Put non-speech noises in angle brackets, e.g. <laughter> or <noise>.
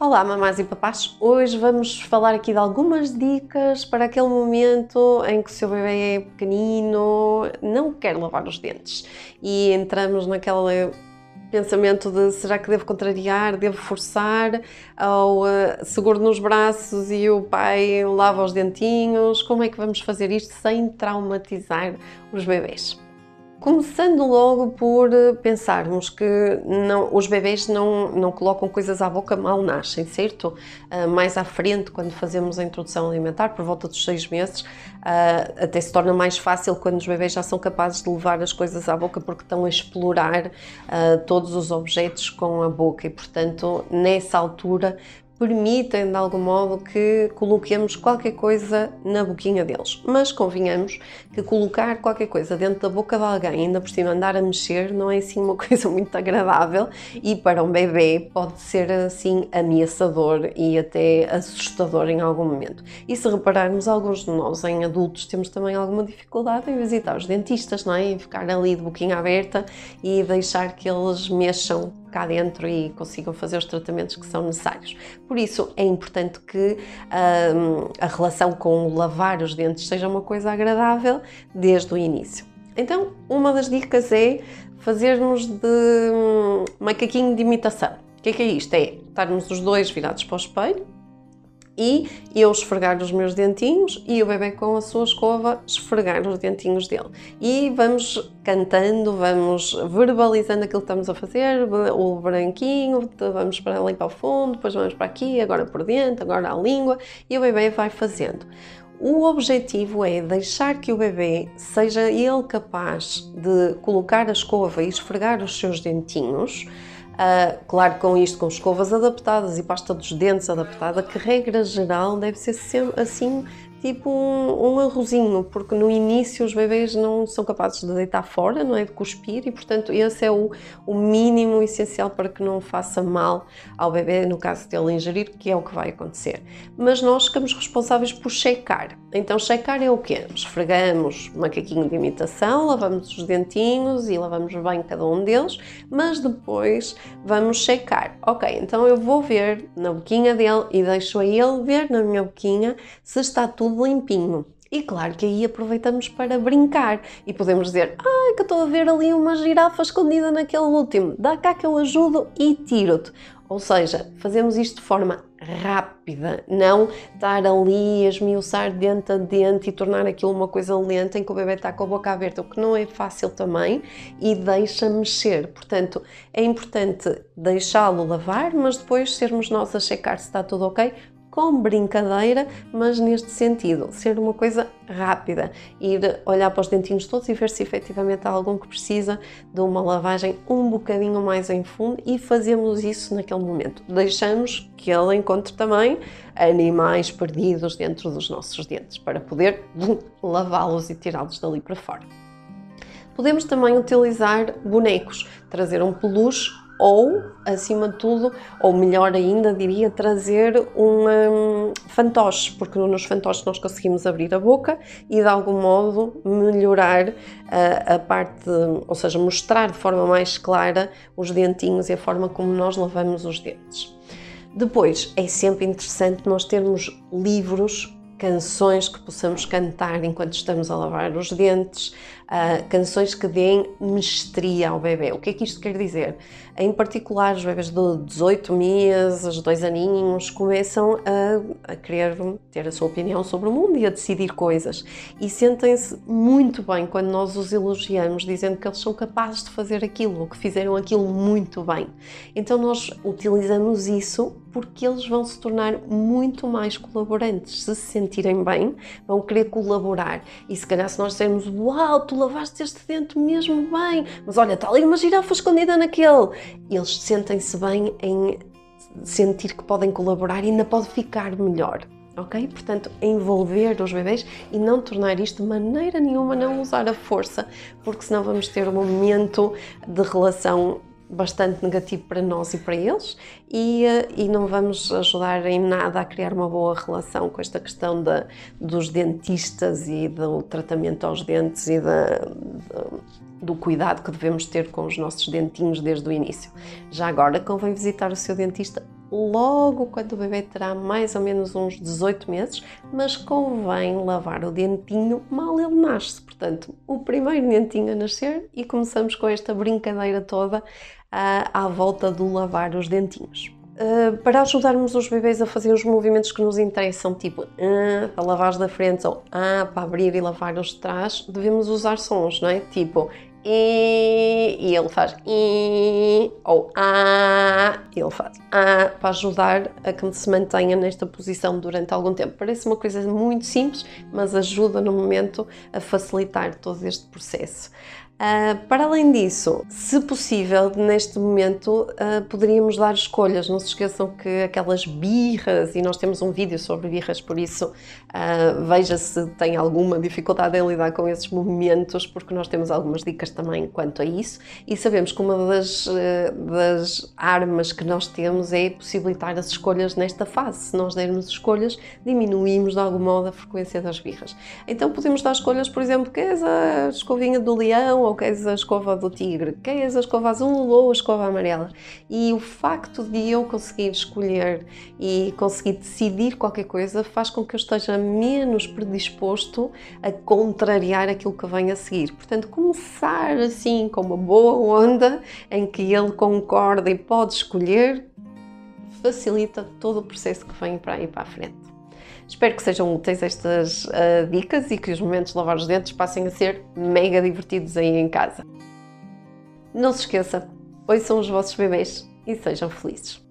Olá, mamás e papás! Hoje vamos falar aqui de algumas dicas para aquele momento em que o seu bebê é pequenino, não quer lavar os dentes e entramos naquele pensamento de será que devo contrariar, devo forçar, ou uh, seguro nos braços e o pai lava os dentinhos. Como é que vamos fazer isto sem traumatizar os bebês? Começando logo por eh, pensarmos que não, os bebês não, não colocam coisas à boca mal nascem, certo? Uh, mais à frente, quando fazemos a introdução alimentar, por volta dos seis meses, uh, até se torna mais fácil quando os bebês já são capazes de levar as coisas à boca porque estão a explorar uh, todos os objetos com a boca e, portanto, nessa altura permitem de algum modo que coloquemos qualquer coisa na boquinha deles. Mas convenhamos que colocar qualquer coisa dentro da boca de alguém, ainda por cima andar a mexer, não é assim uma <laughs> coisa muito agradável e para um bebê pode ser assim ameaçador e até assustador em algum momento. E se repararmos, alguns de nós em adultos temos também alguma dificuldade em visitar os dentistas, não é? Em ficar ali de boquinha aberta e deixar que eles mexam cá dentro e consigam fazer os tratamentos que são necessários. Por isso é importante que hum, a relação com o lavar os dentes seja uma coisa agradável desde o início. Então, uma das dicas é fazermos de hum, macaquinho de imitação. O que é, que é isto? É estarmos os dois virados para o espelho, e eu esfregar os meus dentinhos e o bebê com a sua escova esfregar os dentinhos dele. E vamos cantando, vamos verbalizando aquilo que estamos a fazer, o branquinho, vamos para ali para o fundo, depois vamos para aqui, agora por dentro, agora a língua e o bebê vai fazendo. O objetivo é deixar que o bebê seja ele capaz de colocar a escova e esfregar os seus dentinhos Uh, claro, com isto, com escovas adaptadas e pasta dos dentes adaptada, que regra geral deve ser sempre assim tipo um, um, arrozinho, porque no início os bebês não são capazes de deitar fora, não é? De cuspir e, portanto, esse é o, o mínimo essencial para que não faça mal ao bebê, no caso dele ingerir, que é o que vai acontecer. Mas nós ficamos responsáveis por checar. Então, checar é o quê? Esfregamos macaquinho de imitação, lavamos os dentinhos e lavamos bem cada um deles, mas depois vamos checar. Ok, então eu vou ver na boquinha dele e deixo a ele ver na minha boquinha se está tudo limpinho. E claro que aí aproveitamos para brincar e podemos dizer: Ai, que estou a ver ali uma girafa escondida naquele último, dá cá que eu ajudo e tiro-te. Ou seja, fazemos isto de forma rápida, não estar ali a esmiuçar dente a dente e tornar aquilo uma coisa lenta em que o bebê está com a boca aberta, o que não é fácil também e deixa mexer. Portanto, é importante deixá-lo lavar, mas depois sermos nós a checar se está tudo ok, com brincadeira, mas neste sentido, ser uma coisa rápida, ir olhar para os dentinhos todos e ver se efetivamente há algum que precisa de uma lavagem um bocadinho mais em fundo e fazemos isso naquele momento. Deixamos que ele encontre também animais perdidos dentro dos nossos dentes para poder lavá-los e tirá-los dali para fora. Podemos também utilizar bonecos, trazer um peluche ou, acima de tudo, ou melhor ainda, diria, trazer um, um fantoche, porque nos fantoches nós conseguimos abrir a boca e de algum modo melhorar a, a parte, ou seja, mostrar de forma mais clara os dentinhos e a forma como nós lavamos os dentes. Depois, é sempre interessante nós termos livros canções que possamos cantar enquanto estamos a lavar os dentes, uh, canções que deem mestria ao bebê. O que é que isto quer dizer? Em particular, os bebês de 18 meses, dois aninhos, começam a, a querer ter a sua opinião sobre o mundo e a decidir coisas. E sentem-se muito bem quando nós os elogiamos, dizendo que eles são capazes de fazer aquilo, ou que fizeram aquilo muito bem. Então, nós utilizamos isso porque eles vão se tornar muito mais colaborantes. Se se sentirem bem, vão querer colaborar. E se calhar, se nós dissermos, uau, tu lavaste este dente mesmo bem, mas olha, está ali uma girafa escondida naquele. Eles sentem-se bem em sentir que podem colaborar e ainda pode ficar melhor. Ok? Portanto, envolver os bebês e não tornar isto de maneira nenhuma, não usar a força, porque senão vamos ter um momento de relação bastante negativo para nós e para eles e, eh, e não vamos ajudar em nada a criar uma boa relação com esta questão da, dos dentistas e do tratamento aos dentes e da, do cuidado que devemos ter com os nossos dentinhos desde o início. Já agora convém visitar o seu dentista logo quando o bebê terá mais ou menos uns 18 meses, mas convém lavar o dentinho mal ele nasce. Portanto, o primeiro dentinho a nascer e começamos com esta brincadeira toda à volta do lavar os dentinhos. Uh, para ajudarmos os bebês a fazer os movimentos que nos interessam, tipo uh, para lavar os da frente ou uh, para abrir e lavar os de trás, devemos usar sons, não é? Tipo e, e ele faz e, ou a, ele faz a, para ajudar a que se mantenha nesta posição durante algum tempo. Parece uma coisa muito simples, mas ajuda no momento a facilitar todo este processo. Uh, para além disso, se possível, neste momento uh, poderíamos dar escolhas. Não se esqueçam que aquelas birras, e nós temos um vídeo sobre birras, por isso uh, veja se tem alguma dificuldade em lidar com esses momentos, porque nós temos algumas dicas também quanto a isso. E sabemos que uma das, das armas que nós temos é possibilitar as escolhas nesta fase. Se nós dermos escolhas, diminuímos de algum modo a frequência das birras. Então podemos dar escolhas, por exemplo, que és a escovinha do leão ou queres a escova do tigre, queres a escova azul ou a escova amarela. E o facto de eu conseguir escolher e conseguir decidir qualquer coisa faz com que eu esteja menos predisposto a contrariar aquilo que vem a seguir. Portanto, começar assim com uma boa onda em que ele concorda e pode escolher facilita todo o processo que vem para aí para a frente. Espero que sejam úteis estas uh, dicas e que os momentos de lavar os dentes passem a ser mega divertidos aí em casa. Não se esqueça, são os vossos bebês e sejam felizes.